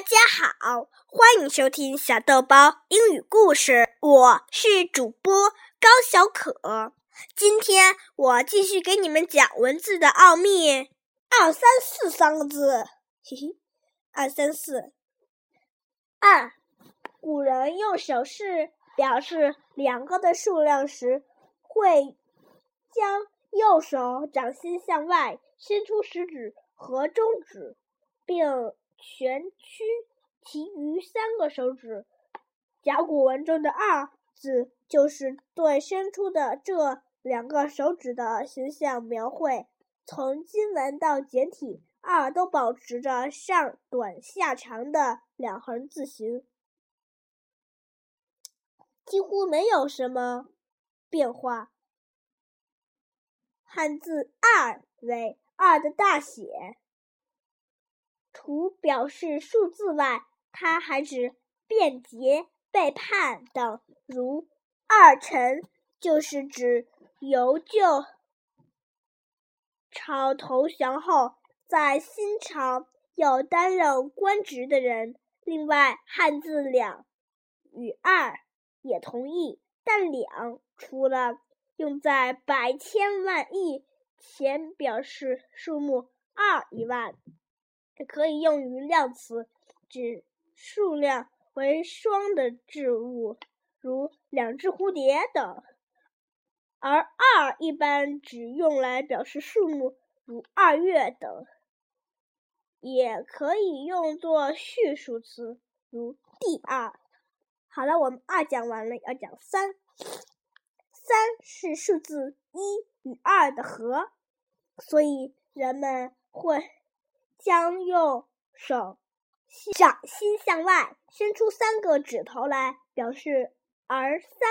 大家好，欢迎收听小豆包英语故事。我是主播高小可。今天我继续给你们讲文字的奥秘。二三四三个字，嘿嘿，二三四。二，古人用手势表示两个的数量时，会将右手掌心向外伸出食指和中指，并。全屈其余三个手指。甲骨文中的“二”字就是对伸出的这两个手指的形象描绘。从金文到简体，“二”都保持着上短下长的两横字形，几乎没有什么变化。汉字“二”为“二”的大写。除表示数字外，它还指变节、背叛等。如“二臣”就是指由旧朝投降后，在新朝有担任官职的人。另外，汉字“两”与“二”也同意，但“两”除了用在百、千、万、亿前表示数目“二”以外，可以用于量词，指数量为双的事物，如两只蝴蝶等；而“二”一般只用来表示数目，如二月等。也可以用作序数词，如第二。好了，我们二讲完了，要讲三。三是数字一与二的和，所以人们会。将右手掌心向外伸出三个指头来表示，而“三”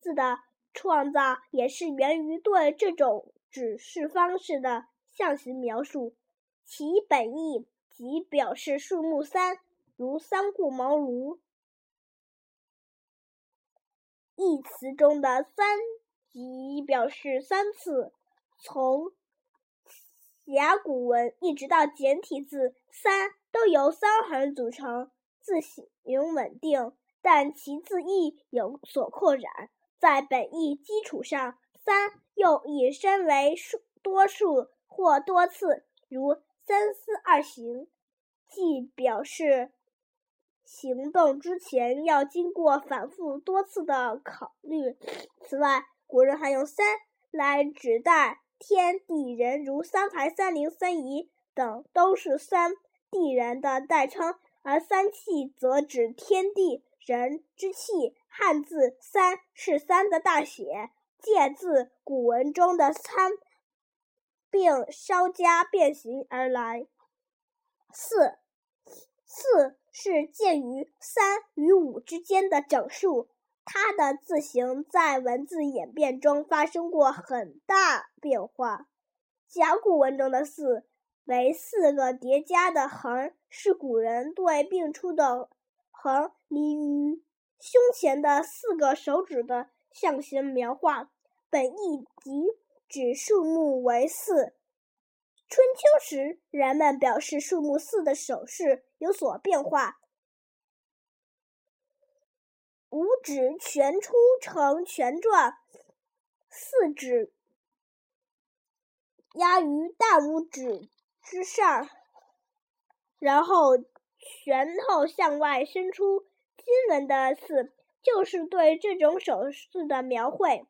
字的创造也是源于对这种指示方式的象形描述。其本意即表示数目三，如“三顾茅庐”一词中的“三”即表示三次。从甲骨文一直到简体字“三”都由三横组成，字形稳定，但其字义有所扩展。在本意基础上，“三”又引申为数多数或多次，如“三思而行”，即表示行动之前要经过反复多次的考虑。此外，古人还用“三”来指代。天地人如三才、三灵、三仪等都是三地人的代称，而三气则指天地人之气。汉字“三”是“三”的大写，借自古文中的“参”，并稍加变形而来。四，四是介于三与五之间的整数。它的字形在文字演变中发生过很大变化。甲骨文中的“四”为四个叠加的横，是古人对并出的横立于胸前的四个手指的象形描画，本意即指数目为四。春秋时，人们表示数目四的手势有所变化。五指全出成拳状，四指压于大拇指之上，然后拳头向外伸出。金文的“四”就是对这种手势的描绘。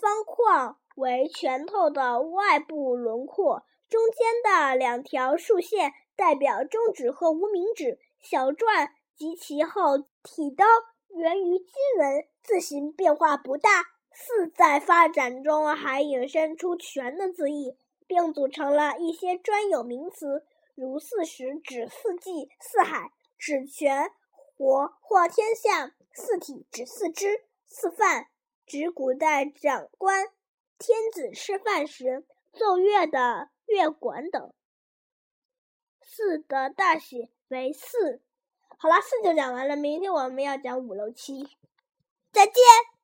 方框为拳头的外部轮廓，中间的两条竖线代表中指和无名指。小篆。及其后体刀源于金文，字形变化不大。四在发展中还引申出全的字义，并组成了一些专有名词，如四时指四季、四海指全国或天下，四体指四肢，四范指古代长官天子吃饭时奏乐的乐管等。四的大写为四。好了，四就讲完了。明天我们要讲五、六、七，再见。